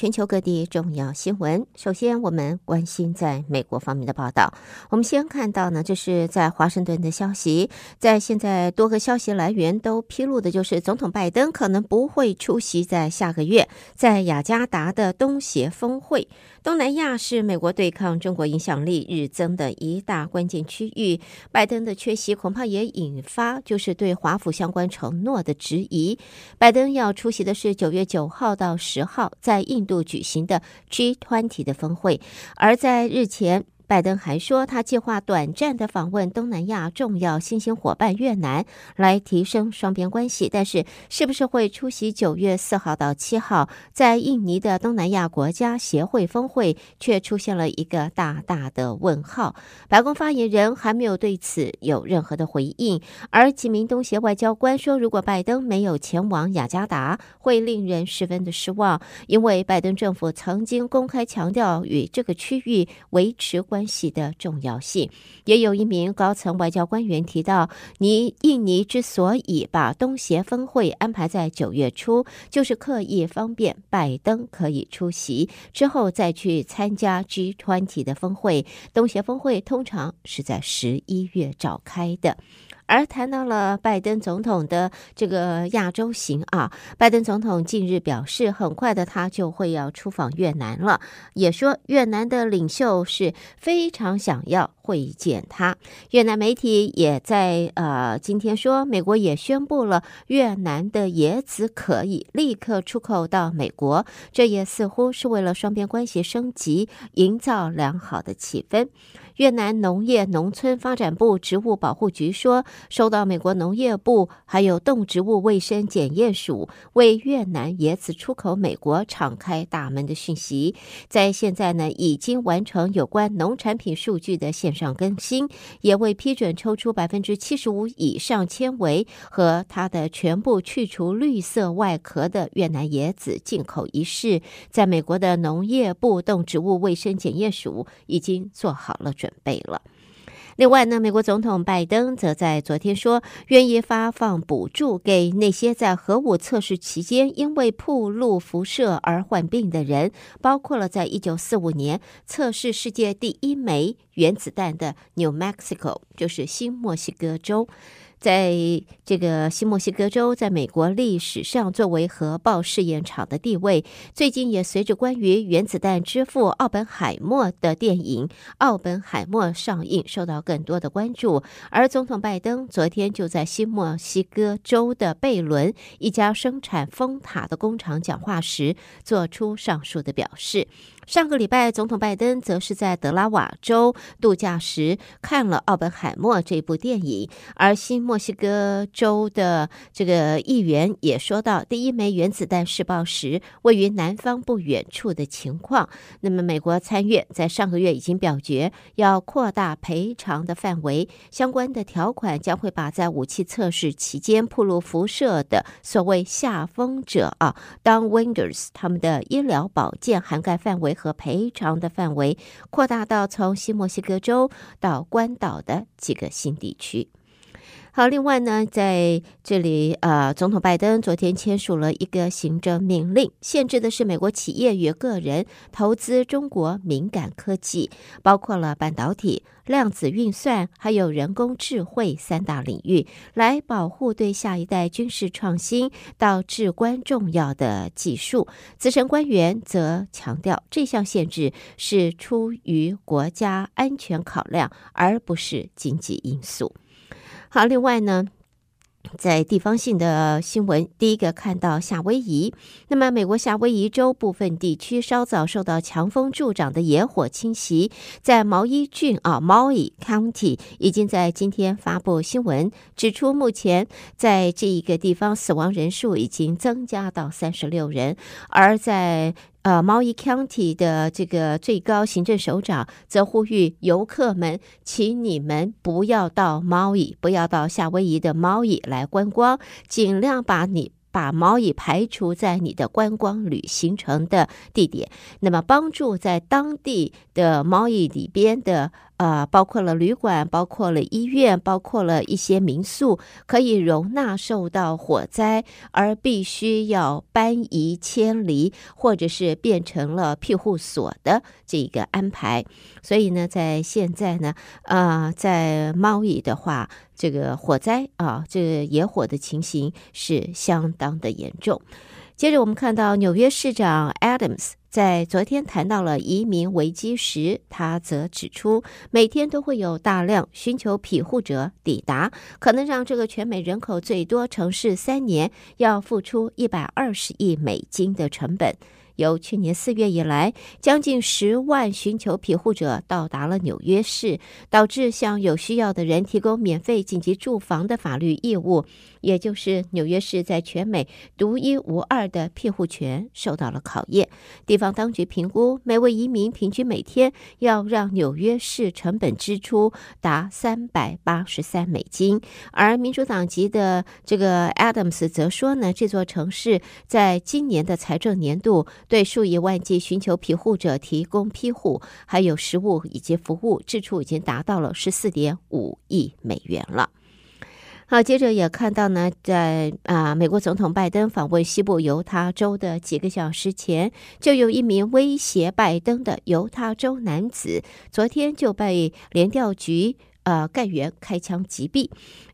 全球各地重要新闻。首先，我们关心在美国方面的报道。我们先看到呢，这是在华盛顿的消息，在现在多个消息来源都披露的，就是总统拜登可能不会出席在下个月在雅加达的东协峰会。东南亚是美国对抗中国影响力日增的一大关键区域，拜登的缺席恐怕也引发就是对华府相关承诺的质疑。拜登要出席的是九月九号到十号在印度举行的 G20 的峰会，而在日前。拜登还说，他计划短暂的访问东南亚重要新兴伙伴越南，来提升双边关系。但是，是不是会出席九月四号到七号在印尼的东南亚国家协会峰会，却出现了一个大大的问号。白宫发言人还没有对此有任何的回应。而几名东协外交官说，如果拜登没有前往雅加达，会令人十分的失望，因为拜登政府曾经公开强调与这个区域维持关。关系的重要性，也有一名高层外交官员提到，尼印尼之所以把东协峰会安排在九月初，就是刻意方便拜登可以出席之后再去参加 G20 的峰会。东协峰会通常是在十一月召开的。而谈到了拜登总统的这个亚洲行啊，拜登总统近日表示，很快的他就会要出访越南了，也说越南的领袖是非常想要会见他。越南媒体也在呃今天说，美国也宣布了越南的椰子可以立刻出口到美国，这也似乎是为了双边关系升级，营造良好的气氛。越南农业农村发展部植物保护局说，收到美国农业部还有动植物卫生检验署为越南椰子出口美国敞开大门的讯息，在现在呢，已经完成有关农产品数据的线上更新，也未批准抽出百分之七十五以上纤维和它的全部去除绿色外壳的越南椰子进口一事，在美国的农业部动植物卫生检验署已经做好了准备了。另外呢，美国总统拜登则在昨天说，愿意发放补助给那些在核武测试期间因为暴露辐射而患病的人，包括了在一九四五年测试世界第一枚原子弹的 New Mexico，就是新墨西哥州。在这个新墨西哥州，在美国历史上作为核爆试验场的地位，最近也随着关于原子弹之父奥本海默的电影《奥本海默》上映，受到更多的关注。而总统拜登昨天就在新墨西哥州的贝伦一家生产风塔的工厂讲话时，做出上述的表示。上个礼拜，总统拜登则是在德拉瓦州度假时看了《奥本海默》这部电影，而新墨西哥州的这个议员也说到，第一枚原子弹试爆时位于南方不远处的情况。那么，美国参院在上个月已经表决要扩大赔偿的范围，相关的条款将会把在武器测试期间暴露辐射的所谓下风者啊当 Winders 他们的医疗保健涵盖范围。和赔偿的范围扩大到从新墨西哥州到关岛的几个新地区。好，另外呢，在这里，呃，总统拜登昨天签署了一个行政命令，限制的是美国企业与个人投资中国敏感科技，包括了半导体、量子运算还有人工智慧三大领域，来保护对下一代军事创新到至关重要的技术。资深官员则强调，这项限制是出于国家安全考量，而不是经济因素。好，另外呢，在地方性的新闻，第一个看到夏威夷。那么，美国夏威夷州部分地区稍早受到强风助长的野火侵袭，在毛伊郡啊，Maui County 已经在今天发布新闻，指出目前在这一个地方死亡人数已经增加到三十六人，而在呃，毛伊 County 的这个最高行政首长则呼吁游客们，请你们不要到毛伊，不要到夏威夷的毛伊来观光，尽量把你把毛蚁排除在你的观光旅行程的地点，那么帮助在当地的毛蚁里边的。呃，包括了旅馆，包括了医院，包括了一些民宿，可以容纳受到火灾而必须要搬移迁离，或者是变成了庇护所的这个安排。所以呢，在现在呢，啊、呃，在毛蚁的话，这个火灾啊，这个野火的情形是相当的严重。接着我们看到纽约市长 Adams。在昨天谈到了移民危机时，他则指出，每天都会有大量寻求庇护者抵达，可能让这个全美人口最多城市三年要付出一百二十亿美金的成本。由去年四月以来，将近十万寻求庇护者到达了纽约市，导致向有需要的人提供免费紧急住房的法律义务。也就是纽约市在全美独一无二的庇护权受到了考验。地方当局评估，每位移民平均每天要让纽约市成本支出达三百八十三美金。而民主党籍的这个 Adams 则说呢，这座城市在今年的财政年度对数以万计寻求庇护者提供庇护，还有食物以及服务支出已经达到了十四点五亿美元了。好，接着也看到呢，在啊，美国总统拜登访问西部犹他州的几个小时前，就有一名威胁拜登的犹他州男子，昨天就被联调局呃干员开枪击毙。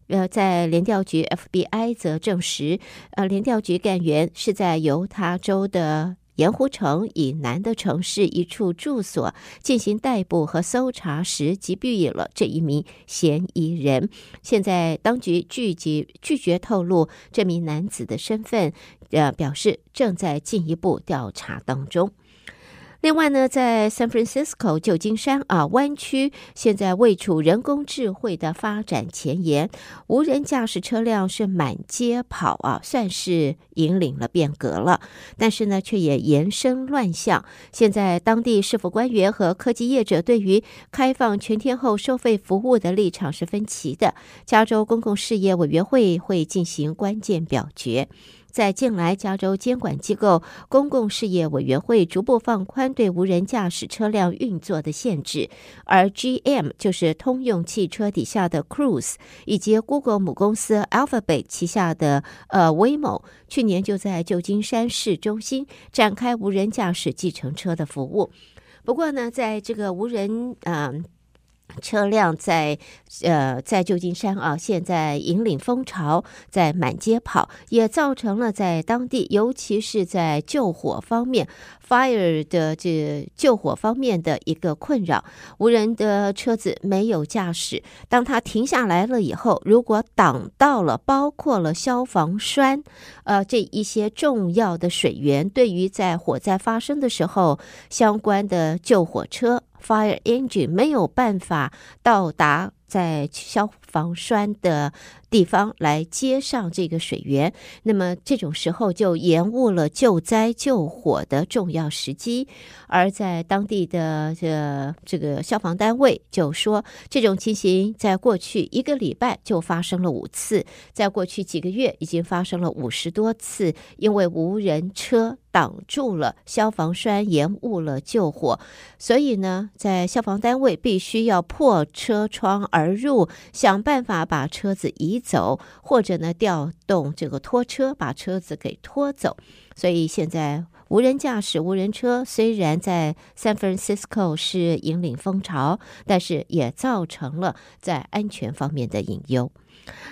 呃，在联调局 FBI 则证实，呃，联调局干员是在犹他州的。盐湖城以南的城市一处住所进行逮捕和搜查时，击毙了这一名嫌疑人。现在当局拒绝拒绝透露这名男子的身份，呃，表示正在进一步调查当中。另外呢，在 San Francisco 旧金山啊湾区，现在位处人工智慧的发展前沿，无人驾驶车辆是满街跑啊，算是引领了变革了。但是呢，却也延伸乱象。现在当地市府官员和科技业者对于开放全天候收费服务的立场是分歧的。加州公共事业委员会会进行关键表决。在近来，加州监管机构公共事业委员会逐步放宽对无人驾驶车辆运作的限制，而 GM 就是通用汽车底下的 Cruise，以及 Google 母公司 Alphabet 旗下的呃 Waymo，去年就在旧金山市中心展开无人驾驶计程车的服务。不过呢，在这个无人嗯。车辆在呃，在旧金山啊，现在引领风潮，在满街跑，也造成了在当地，尤其是在救火方面，fire 的这救火方面的一个困扰。无人的车子没有驾驶，当它停下来了以后，如果挡到了包括了消防栓，呃，这一些重要的水源，对于在火灾发生的时候，相关的救火车。Fire engine 没有办法到达在消防栓的地方来接上这个水源，那么这种时候就延误了救灾救火的重要时机。而在当地的这这个消防单位就说，这种情形在过去一个礼拜就发生了五次，在过去几个月已经发生了五十多次，因为无人车挡住了消防栓，延误了救火。所以呢，在消防单位必须要破车窗而入，想办法把车子移走，或者呢，调动这个拖车把车子给拖走。所以现在无人驾驶无人车虽然在 San Francisco 是引领风潮，但是也造成了在安全方面的隐忧。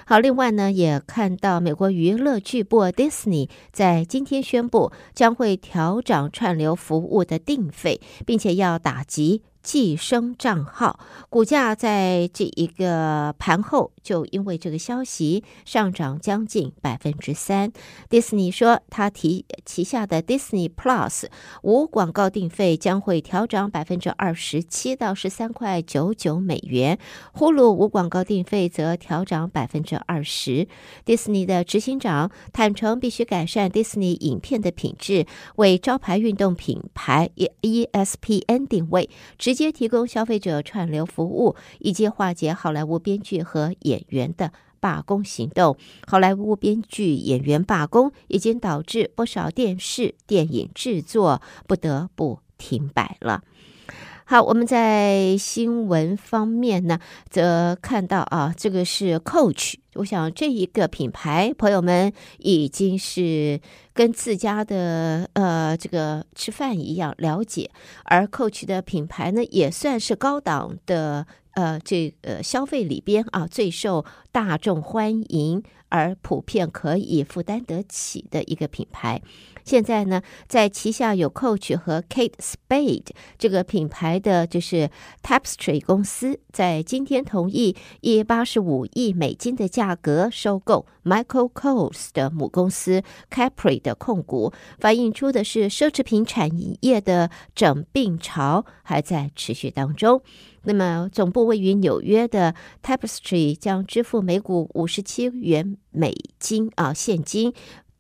好，另外呢，也看到美国娱乐巨擘 Disney 在今天宣布将会调涨串流服务的定费，并且要打击。寄生账号股价在这一个盘后就因为这个消息上涨将近百分之三。迪士尼说，他提旗下的 Disney Plus 无广告订费将会调涨百分之二十七到十三块九九美元，Hulu 无广告订费则调涨百分之二十。迪士尼的执行长坦承，必须改善迪士尼影片的品质，为招牌运动品牌 ESPN 定位。直接提供消费者串流服务，以及化解好莱坞编剧和演演员的罢工行动。好莱坞编剧演员罢工已经导致不少电视电影制作不得不停摆了。好，我们在新闻方面呢，则看到啊，这个是 Coach。我想这一个品牌，朋友们已经是跟自家的呃这个吃饭一样了解，而 Coach 的品牌呢，也算是高档的呃这呃消费里边啊最受大众欢迎而普遍可以负担得起的一个品牌。现在呢，在旗下有 Coach 和 Kate Spade 这个品牌的就是 Tapestry 公司，在今天同意以八十五亿美金的价格收购 Michael Kors 的母公司 Capri 的控股，反映出的是奢侈品产业的整并潮还在持续当中。那么，总部位于纽约的 Tapestry 将支付每股五十七元美金啊现金。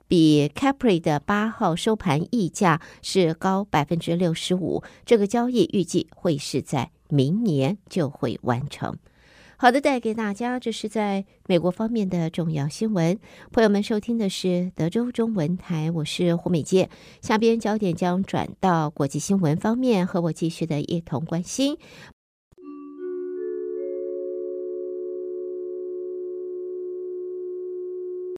比 Capri 的八号收盘溢价是高百分之六十五，这个交易预计会是在明年就会完成。好的，带给大家这是在美国方面的重要新闻。朋友们收听的是德州中文台，我是胡美健。下边焦点将转到国际新闻方面，和我继续的一同关心。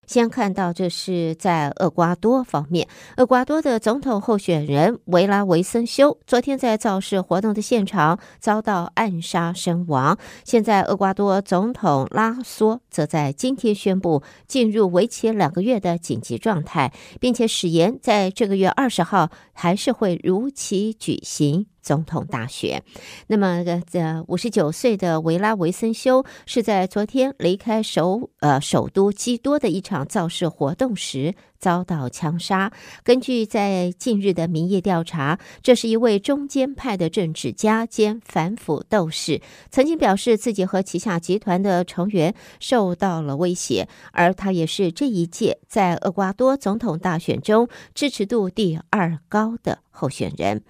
先看到，这是在厄瓜多方面，厄瓜多的总统候选人维拉维森修昨天在造势活动的现场遭到暗杀身亡。现在，厄瓜多总统拉索则在今天宣布进入为期两个月的紧急状态，并且誓言在这个月二十号还是会如期举行。总统大选。那么，这五十九岁的维拉维森修是在昨天离开首呃首都基多的一场造势活动时，遭到枪杀。根据在近日的民意调查，这是一位中间派的政治家兼反腐斗士，曾经表示自己和旗下集团的成员受到了威胁，而他也是这一届在厄瓜多总统大选中支持度第二高的候选人。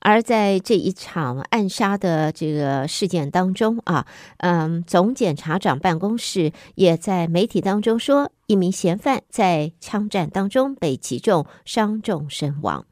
而在这一场暗杀的这个事件当中啊，嗯，总检察长办公室也在媒体当中说。一名嫌犯在枪战当中被击中，伤重身亡。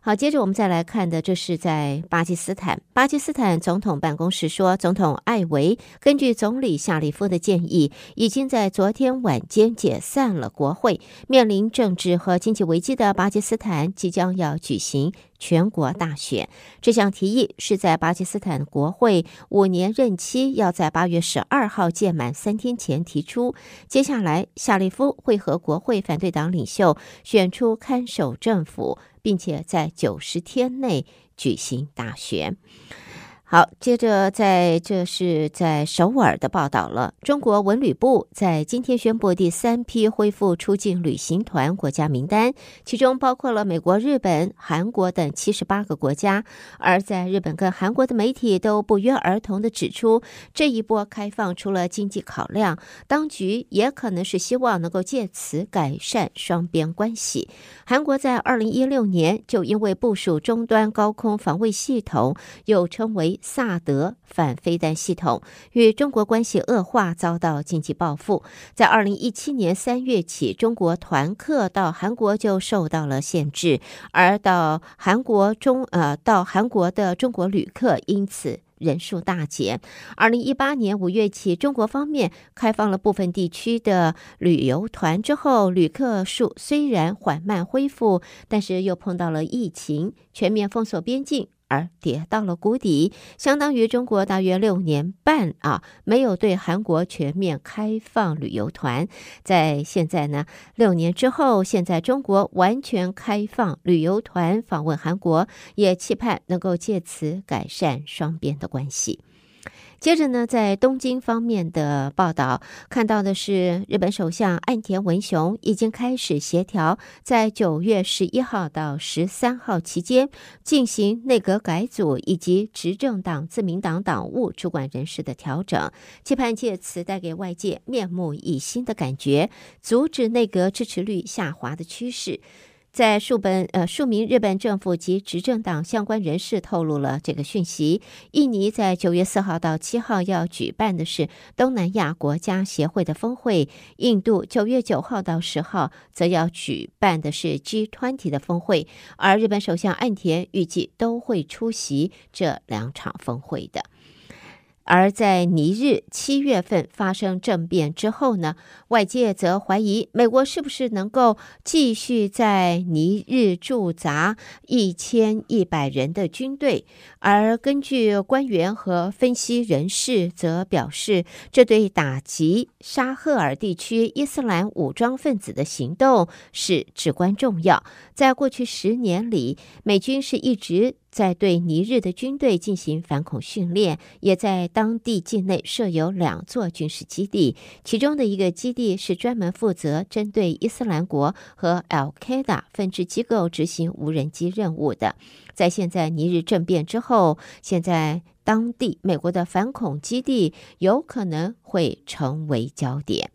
好，接着我们再来看的，这是在巴基斯坦。巴基斯坦总统办公室说，总统艾维根据总理夏利夫的建议，已经在昨天晚间解散了国会。面临政治和经济危机的巴基斯坦即将要举行全国大选。这项提议是在巴基斯坦国会五年任期要在八月十二号届满三天前提出。接下来，夏利夫会和国会反对党领袖选出看守政府。并且在九十天内举行大选。好，接着在这是在首尔的报道了。中国文旅部在今天宣布第三批恢复出境旅行团国家名单，其中包括了美国、日本、韩国等七十八个国家。而在日本跟韩国的媒体都不约而同地指出，这一波开放除了经济考量，当局也可能是希望能够借此改善双边关系。韩国在二零一六年就因为部署终端高空防卫系统，又称为萨德反飞弹系统与中国关系恶化，遭到经济报复。在二零一七年三月起，中国团客到韩国就受到了限制，而到韩国中呃到韩国的中国旅客因此人数大减。二零一八年五月起，中国方面开放了部分地区的旅游团之后，旅客数虽然缓慢恢复，但是又碰到了疫情，全面封锁边境。而跌到了谷底，相当于中国大约六年半啊，没有对韩国全面开放旅游团。在现在呢，六年之后，现在中国完全开放旅游团访问韩国，也期盼能够借此改善双边的关系。接着呢，在东京方面的报道看到的是，日本首相岸田文雄已经开始协调，在九月十一号到十三号期间进行内阁改组以及执政党自民党党务主管人士的调整，期盼借此带给外界面目一新的感觉，阻止内阁支持率下滑的趋势。在数本呃数名日本政府及执政党相关人士透露了这个讯息。印尼在九月四号到七号要举办的是东南亚国家协会的峰会，印度九月九号到十号则要举办的是 G20 的峰会，而日本首相岸田预计都会出席这两场峰会的。而在尼日七月份发生政变之后呢，外界则怀疑美国是不是能够继续在尼日驻扎一千一百人的军队。而根据官员和分析人士则表示，这对打击沙赫尔地区伊斯兰武装分子的行动是至关重要。在过去十年里，美军是一直在对尼日的军队进行反恐训练，也在当地境内设有两座军事基地，其中的一个基地是专门负责针对伊斯兰国和 Al-Qaeda 分支机构执行无人机任务的。在现在尼日政变之后，现在当地美国的反恐基地有可能会成为焦点。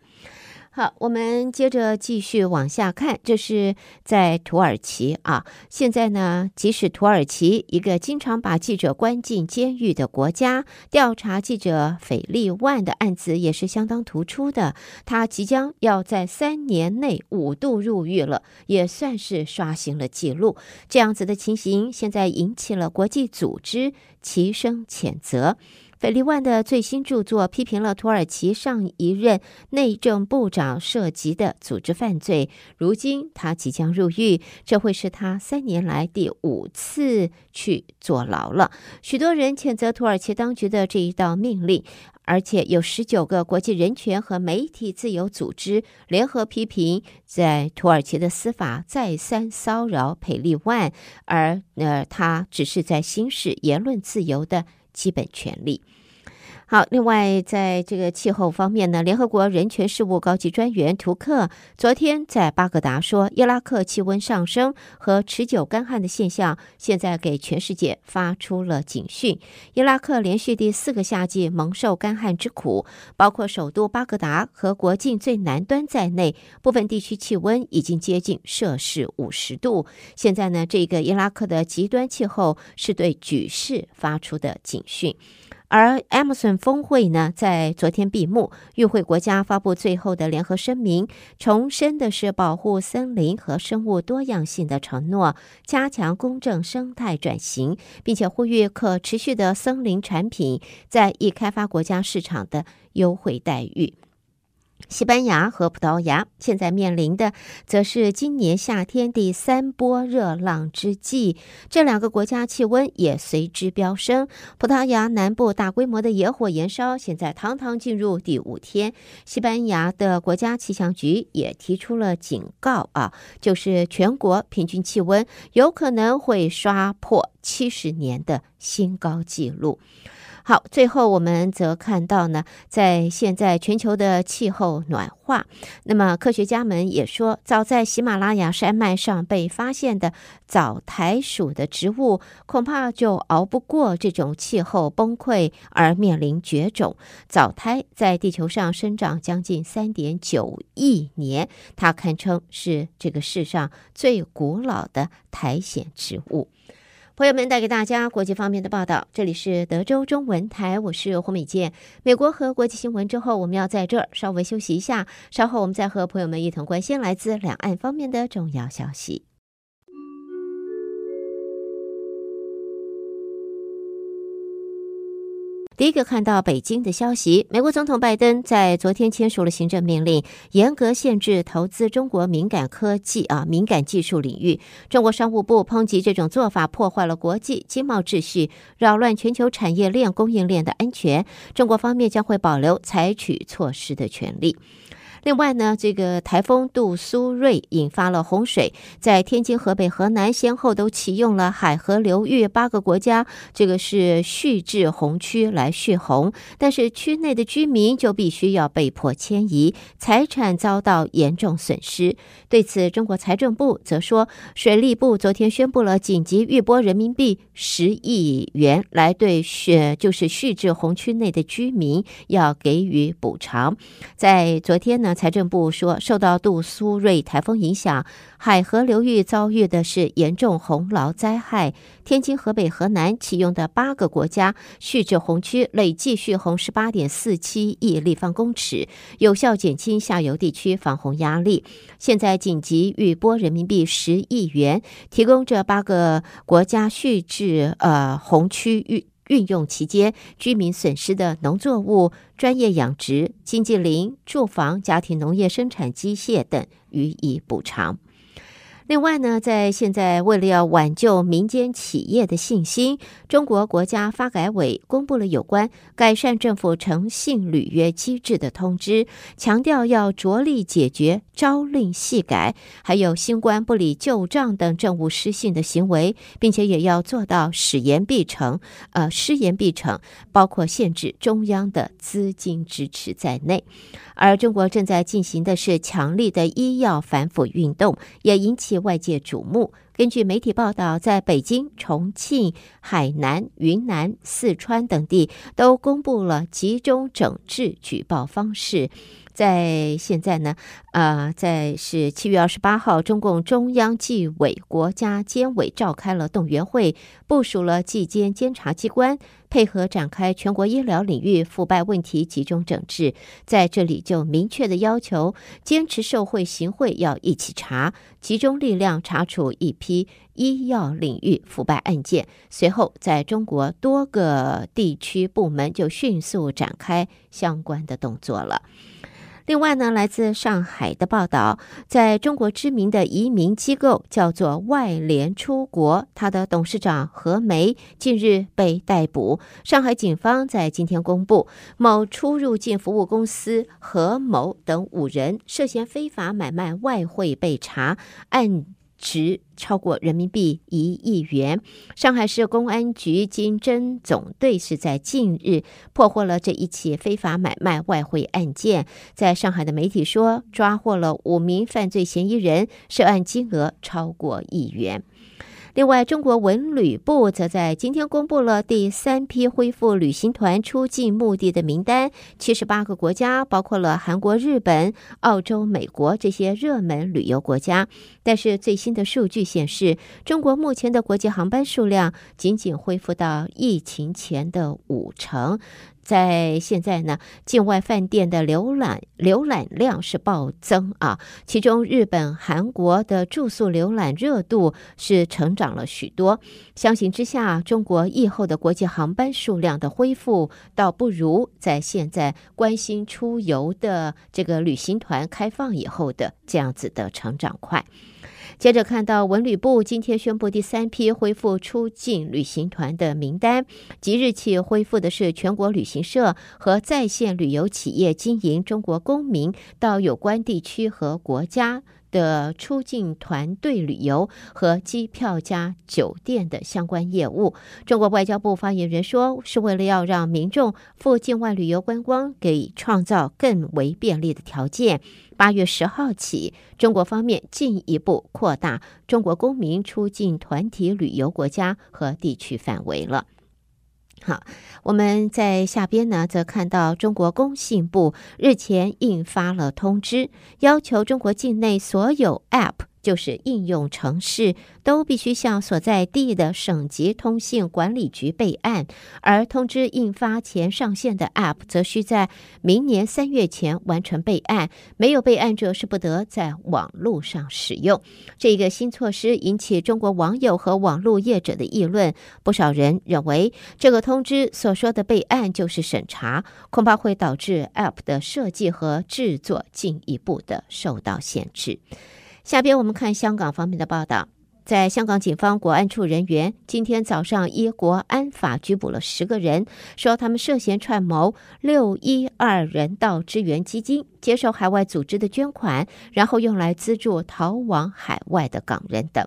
好，我们接着继续往下看，这是在土耳其啊。现在呢，即使土耳其一个经常把记者关进监狱的国家，调查记者斐利万的案子也是相当突出的。他即将要在三年内五度入狱了，也算是刷新了记录。这样子的情形，现在引起了国际组织齐声谴责。斐利万的最新著作批评了土耳其上一任内政部长涉及的组织犯罪。如今他即将入狱，这会是他三年来第五次去坐牢了。许多人谴责土耳其当局的这一道命令，而且有十九个国际人权和媒体自由组织联合批评，在土耳其的司法再三骚扰斐利万，而呃，他只是在行使言论自由的基本权利。好，另外，在这个气候方面呢，联合国人权事务高级专员图克昨天在巴格达说，伊拉克气温上升和持久干旱的现象，现在给全世界发出了警讯。伊拉克连续第四个夏季蒙受干旱之苦，包括首都巴格达和国境最南端在内，部分地区气温已经接近摄氏五十度。现在呢，这个伊拉克的极端气候是对举世发出的警讯。而 Amazon 峰会呢，在昨天闭幕，与会国家发布最后的联合声明，重申的是保护森林和生物多样性的承诺，加强公正生态转型，并且呼吁可持续的森林产品在易开发国家市场的优惠待遇。西班牙和葡萄牙现在面临的，则是今年夏天第三波热浪之际，这两个国家气温也随之飙升。葡萄牙南部大规模的野火燃烧，现在堂堂进入第五天。西班牙的国家气象局也提出了警告啊，就是全国平均气温有可能会刷破七十年的新高纪录。好，最后我们则看到呢，在现在全球的气候暖化，那么科学家们也说，早在喜马拉雅山脉上被发现的早苔属的植物，恐怕就熬不过这种气候崩溃而面临绝种。早苔在地球上生长将近三点九亿年，它堪称是这个世上最古老的苔藓植物。朋友们，带给大家国际方面的报道。这里是德州中文台，我是胡美健。美国和国际新闻之后，我们要在这儿稍微休息一下，稍后我们再和朋友们一同关心来自两岸方面的重要消息。第一个看到北京的消息，美国总统拜登在昨天签署了行政命令，严格限制投资中国敏感科技啊敏感技术领域。中国商务部抨击这种做法破坏了国际经贸秩序，扰乱全球产业链供应链的安全。中国方面将会保留采取措施的权利。另外呢，这个台风杜苏芮引发了洪水，在天津、河北、河南先后都启用了海河流域八个国家，这个是蓄滞洪区来蓄洪，但是区内的居民就必须要被迫迁移，财产遭到严重损失。对此，中国财政部则说，水利部昨天宣布了紧急预拨人民币十亿元，来对蓄就是蓄滞洪区内的居民要给予补偿。在昨天呢。财政部说，受到杜苏芮台风影响，海河流域遭遇的是严重洪涝灾害。天津、河北、河南启用的八个国家蓄滞洪区累计蓄洪十八点四七亿立方公尺，有效减轻下游地区防洪压力。现在紧急预拨人民币十亿元，提供这八个国家蓄滞呃洪区域运用期间居民损失的农作物、专业养殖、经济林、住房、家庭农业生产机械等予以补偿。另外呢，在现在为了要挽救民间企业的信心，中国国家发改委公布了有关改善政府诚信履约机制的通知，强调要着力解决朝令夕改，还有新官不理旧账等政务失信的行为，并且也要做到使言必成，呃，失言必成，包括限制中央的资金支持在内。而中国正在进行的是强力的医药反腐运动，也引起外界瞩目。根据媒体报道，在北京、重庆、海南、云南、四川等地都公布了集中整治举报方式。在现在呢，呃，在是七月二十八号，中共中央纪委国家监委召开了动员会，部署了纪检监察机关，配合展开全国医疗领域腐败问题集中整治。在这里就明确的要求，坚持受贿行贿要一起查，集中力量查处一批医药领域腐败案件。随后，在中国多个地区部门就迅速展开相关的动作了。另外呢，来自上海的报道，在中国知名的移民机构叫做外联出国，它的董事长何梅近日被逮捕。上海警方在今天公布，某出入境服务公司何某等五人涉嫌非法买卖外汇被查，案值超过人民币一亿元。上海市公安局经侦总队是在近日破获了这一起非法买卖外汇案件。在上海的媒体说，抓获了五名犯罪嫌疑人，涉案金额超过亿元。另外，中国文旅部则在今天公布了第三批恢复旅行团出境目的的名单，七十八个国家，包括了韩国、日本、澳洲、美国这些热门旅游国家。但是最新的数据显示，中国目前的国际航班数量仅仅恢复到疫情前的五成。在现在呢，境外饭店的浏览浏览量是暴增啊，其中日本、韩国的住宿浏览热度是成长了许多。相形之下，中国疫后的国际航班数量的恢复，倒不如在现在关心出游的这个旅行团开放以后的这样子的成长快。接着看到文旅部今天宣布第三批恢复出境旅行团的名单，即日起恢复的是全国旅行社和在线旅游企业经营中国公民到有关地区和国家。的出境团队旅游和机票加酒店的相关业务。中国外交部发言人说，是为了要让民众赴境外旅游观光给创造更为便利的条件。八月十号起，中国方面进一步扩大中国公民出境团体旅游国家和地区范围了。好，我们在下边呢，则看到中国工信部日前印发了通知，要求中国境内所有 App。就是应用程式都必须向所在地的省级通信管理局备案，而通知印发前上线的 App 则需在明年三月前完成备案，没有备案者是不得在网络上使用。这个新措施引起中国网友和网络业者的议论，不少人认为这个通知所说的备案就是审查，恐怕会导致 App 的设计和制作进一步的受到限制。下边我们看香港方面的报道，在香港警方国安处人员今天早上依国安法拘捕了十个人，说他们涉嫌串谋六一二人道支援基金，接受海外组织的捐款，然后用来资助逃往海外的港人等。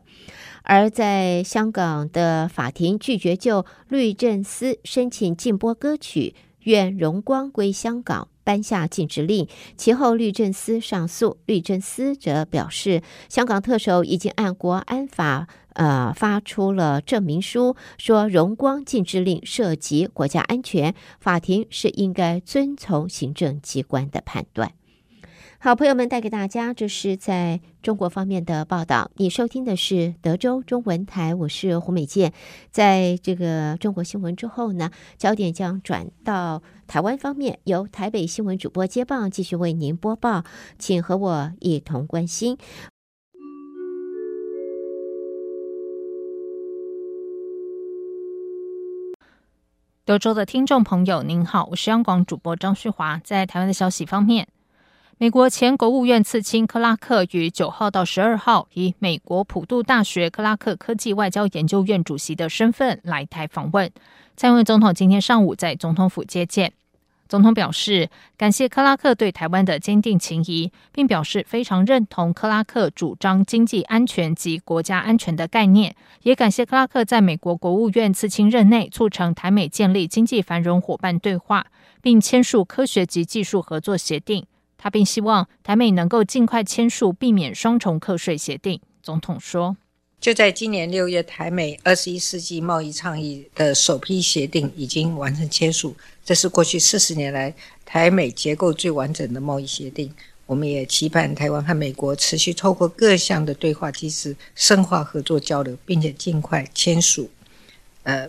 而在香港的法庭拒绝就律政司申请禁播歌曲《愿荣光归香港》。颁下禁止令，其后律政司上诉，律政司则表示，香港特首已经按国安法，呃，发出了证明书，说荣光禁制令涉及国家安全，法庭是应该遵从行政机关的判断。好，朋友们带给大家，这是在中国方面的报道。你收听的是德州中文台，我是胡美健。在这个中国新闻之后呢，焦点将转到台湾方面，由台北新闻主播接棒，继续为您播报，请和我一同关心。德州的听众朋友，您好，我是央广主播张旭华。在台湾的消息方面。美国前国务院次卿克拉克于九号到十二号以美国普渡大学克拉克科技外交研究院主席的身份来台访问。蔡英文总统今天上午在总统府接见。总统表示感谢克拉克对台湾的坚定情谊，并表示非常认同克拉克主张经济安全及国家安全的概念，也感谢克拉克在美国国务院次卿任内促成台美建立经济繁荣伙伴对话，并签署科学及技术合作协定。他并希望台美能够尽快签署避免双重课税协定。总统说：“就在今年六月，台美二十一世纪贸易倡议的首批协定已经完成签署，这是过去四十年来台美结构最完整的贸易协定。我们也期盼台湾和美国持续透过各项的对话机制深化合作交流，并且尽快签署，呃，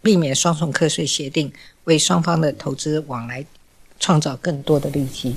避免双重课税协定，为双方的投资往来创造更多的利基。”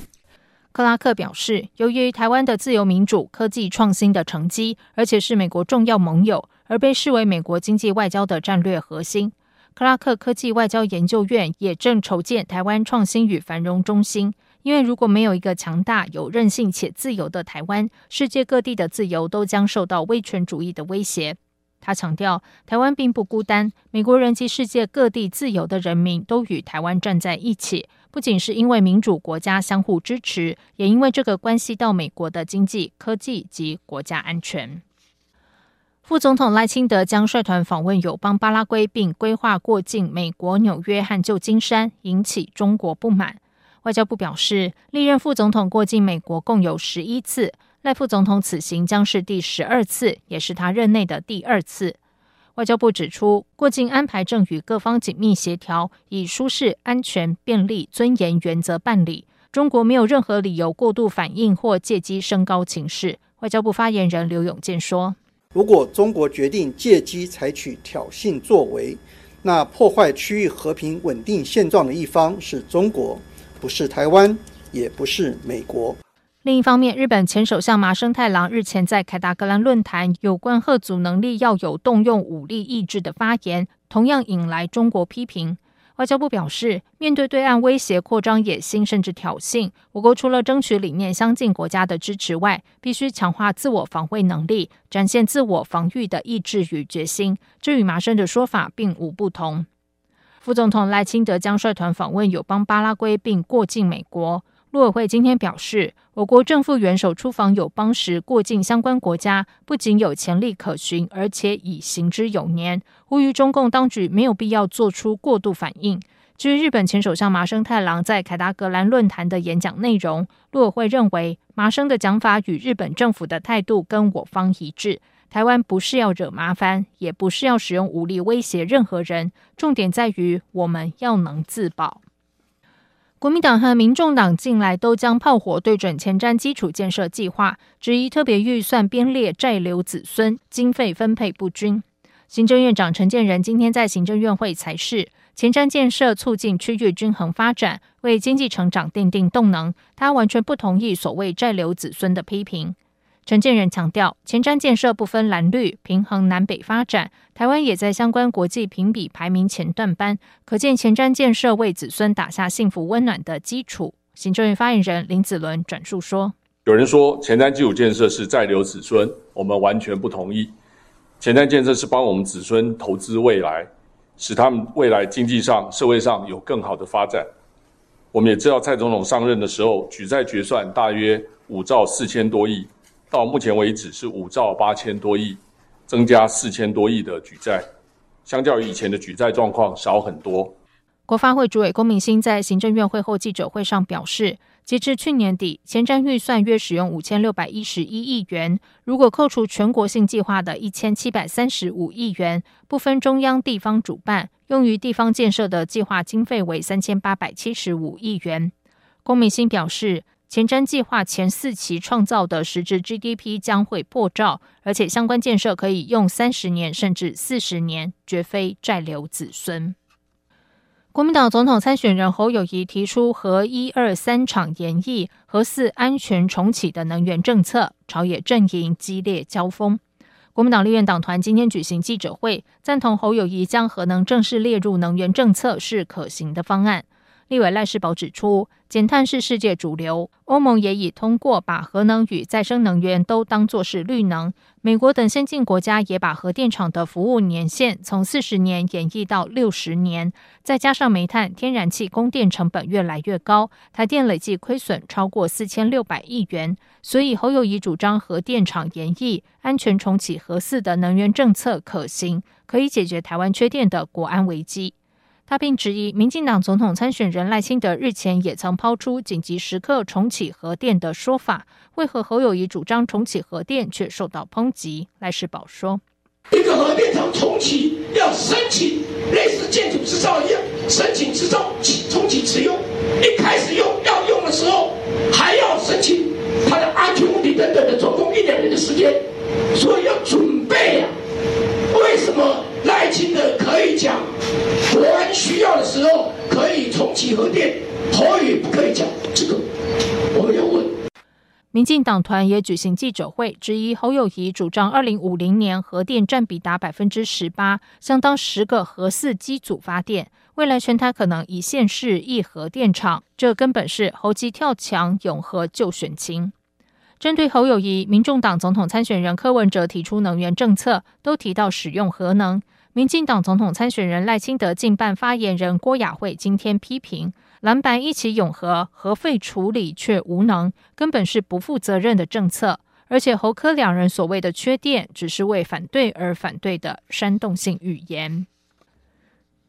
克拉克表示，由于台湾的自由民主、科技创新的成绩，而且是美国重要盟友，而被视为美国经济外交的战略核心。克拉克科技外交研究院也正筹建台湾创新与繁荣中心，因为如果没有一个强大、有韧性且自由的台湾，世界各地的自由都将受到威权主义的威胁。他强调，台湾并不孤单，美国人及世界各地自由的人民都与台湾站在一起。不仅是因为民主国家相互支持，也因为这个关系到美国的经济、科技及国家安全。副总统赖清德将率团访问友邦巴拉圭，并规划过境美国纽约和旧金山，引起中国不满。外交部表示，历任副总统过境美国共有十一次，赖副总统此行将是第十二次，也是他任内的第二次。外交部指出，过境安排正与各方紧密协调，以舒适、安全、便利、尊严原则办理。中国没有任何理由过度反应或借机升高情势。外交部发言人刘永健说：“如果中国决定借机采取挑衅作为，那破坏区域和平稳定现状的一方是中国，不是台湾，也不是美国。”另一方面，日本前首相麻生太郎日前在凯达格兰论坛有关吓阻能力要有动用武力抑制的发言，同样引来中国批评。外交部表示，面对对岸威胁扩张野心甚至挑衅，我国除了争取理念相近国家的支持外，必须强化自我防卫能力，展现自我防御的意志与决心。这与麻生的说法并无不同。副总统赖清德将率团访问友邦巴拉圭，并过境美国。陆委会今天表示，我国政府元首出访友邦时过境相关国家，不仅有潜力可循，而且已行之有年。呼吁中共当局没有必要做出过度反应。至于日本前首相麻生太郎在凯达格兰论坛的演讲内容，陆委会认为麻生的讲法与日本政府的态度跟我方一致。台湾不是要惹麻烦，也不是要使用武力威胁任何人，重点在于我们要能自保。国民党和民众党近来都将炮火对准前瞻基础建设计划，质疑特别预算编列债留子孙，经费分配不均。行政院长陈建仁今天在行政院会才是，前瞻建设促进区域均衡发展，为经济成长奠定动能。他完全不同意所谓债留子孙的批评。陈建仁强调，前瞻建设不分蓝绿，平衡南北发展。台湾也在相关国际评比排名前段班，可见前瞻建设为子孙打下幸福温暖的基础。行政院发言人林子伦转述说：“有人说前瞻基础建设是在留子孙，我们完全不同意。前瞻建设是帮我们子孙投资未来，使他们未来经济上、社会上有更好的发展。我们也知道，蔡总统上任的时候，举债决算大约五兆四千多亿。”到目前为止是五兆八千多亿，增加四千多亿的举债，相较于以前的举债状况少很多。国发会主委龚明鑫在行政院会后记者会上表示，截至去年底，前瞻预算约使用五千六百一十一亿元，如果扣除全国性计划的一千七百三十五亿元，不分中央地方主办，用于地方建设的计划经费为三千八百七十五亿元。龚明鑫表示。前瞻计划前四期创造的实质 GDP 将会破兆，而且相关建设可以用三十年甚至四十年，绝非债留子孙。国民党总统参选人侯友宜提出核一二三厂延役、核四安全重启的能源政策，朝野阵营激烈交锋。国民党立院党团今天举行记者会，赞同侯友宜将核能正式列入能源政策是可行的方案。立委赖士宝指出，减碳是世界主流，欧盟也已通过把核能与再生能源都当作是绿能。美国等先进国家也把核电厂的服务年限从四十年延役到六十年。再加上煤炭、天然气供电成本越来越高，台电累计亏损超过四千六百亿元。所以侯友宜主张核电厂延役、安全重启核四的能源政策可行，可以解决台湾缺电的国安危机。他并质疑，民进党总统参选人赖清德日前也曾抛出紧急时刻重启核电的说法，为何侯友宜主张重启核电却受到抨击？赖世宝说：“一个核电厂重启要申请，类似建筑制造一样，申请制造重启使用，一开始用要用的时候还要申请它的安全问题等等的，总共一两年的时间，所以要准备呀、啊。为什么赖清德可以讲？”国安需要的时候可以重启核电，侯友宜不可以讲这个。我们要问，民进党团也举行记者会，质疑侯友宜主张二零五零年核电占比达百分之十八，相当十个核四机组发电，未来全台可能一线市一核电厂，这根本是猴急跳墙，永核就选情。针对侯友宜，民众党总统参选人柯文哲提出能源政策，都提到使用核能。民进党总统参选人赖清德近办发言人郭雅慧今天批评蓝白一起永和，核废处理却无能，根本是不负责任的政策。而且侯科两人所谓的缺电，只是为反对而反对的煽动性语言。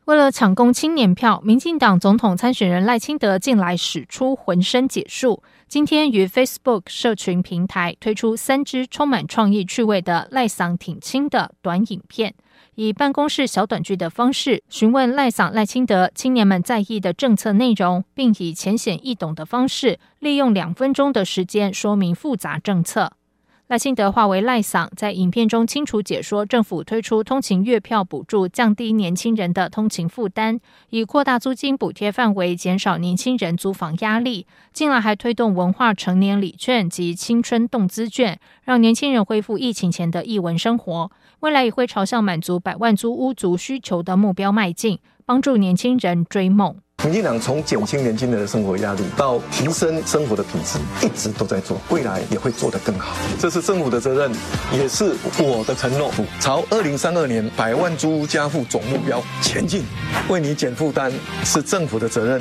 为了抢攻青年票，民进党总统参选人赖清德近来使出浑身解数，今天于 Facebook 社群平台推出三支充满创意趣味的赖桑挺清的短影片。以办公室小短剧的方式询问赖桑赖清德青年们在意的政策内容，并以浅显易懂的方式，利用两分钟的时间说明复杂政策。赖清德化为赖桑，在影片中清楚解说政府推出通勤月票补助，降低年轻人的通勤负担；以扩大租金补贴范围，减少年轻人租房压力。近来还推动文化成年礼券及青春动资券，让年轻人恢复疫情前的艺文生活。未来也会朝向满足百万租屋族需求的目标迈进，帮助年轻人追梦。民进党从减轻年轻人的生活压力到提升生活的品质，一直都在做，未来也会做得更好。这是政府的责任，也是我的承诺。朝二零三二年百万租屋家户总目标前进，为你减负担是政府的责任，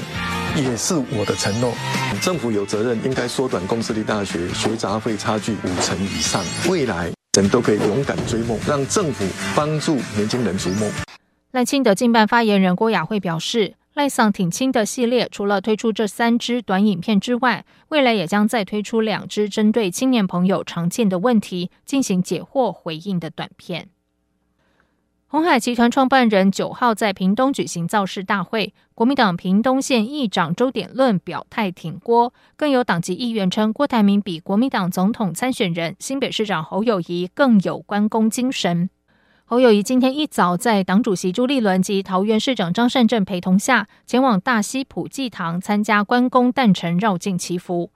也是我的承诺。政府有责任应该缩短公私立大学学杂费差距五成以上，未来。人都可以勇敢追梦，让政府帮助年轻人逐梦。赖清德竞办发言人郭雅慧表示，赖桑挺青的系列除了推出这三支短影片之外，未来也将再推出两支针对青年朋友常见的问题进行解惑回应的短片。鸿海集团创办人九号在屏东举行造势大会，国民党屏东县议长周典论表态挺郭，更有党籍议员称郭台铭比国民党总统参选人新北市长侯友谊更有关公精神。侯友宜今天一早在党主席朱立伦及桃园市长张善政陪同下，前往大溪普济堂参加关公诞辰绕境祈福。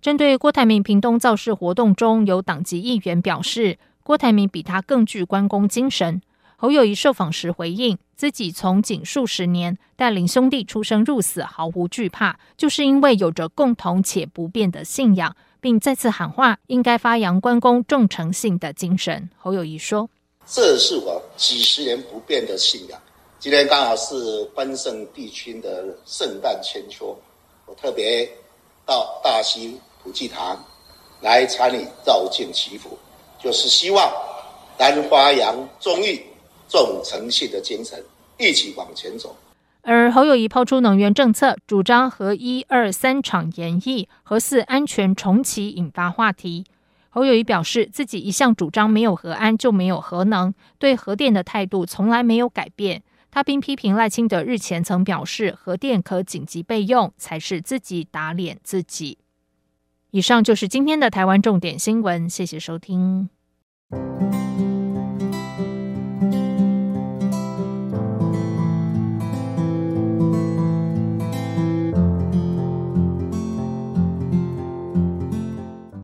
针对郭台铭屏东造势活动中有党籍议员表示，郭台铭比他更具关公精神。侯友宜受访时回应，自己从警数十年，带领兄弟出生入死，毫无惧怕，就是因为有着共同且不变的信仰，并再次喊话，应该发扬关公重诚信的精神。侯友宜说：“这是我几十年不变的信仰。今天刚好是关圣帝君的圣诞千秋，我特别到大溪普济堂来参与绕境祈福，就是希望能发扬忠义。”重诚信的精神，一起往前走。而侯友宜抛出能源政策，主张和一、二、三厂延役，核四安全重启，引发话题。侯友宜表示，自己一向主张没有核安就没有核能，对核电的态度从来没有改变。他并批评赖清德日前曾表示核电可紧急备用，才是自己打脸自己。以上就是今天的台湾重点新闻，谢谢收听。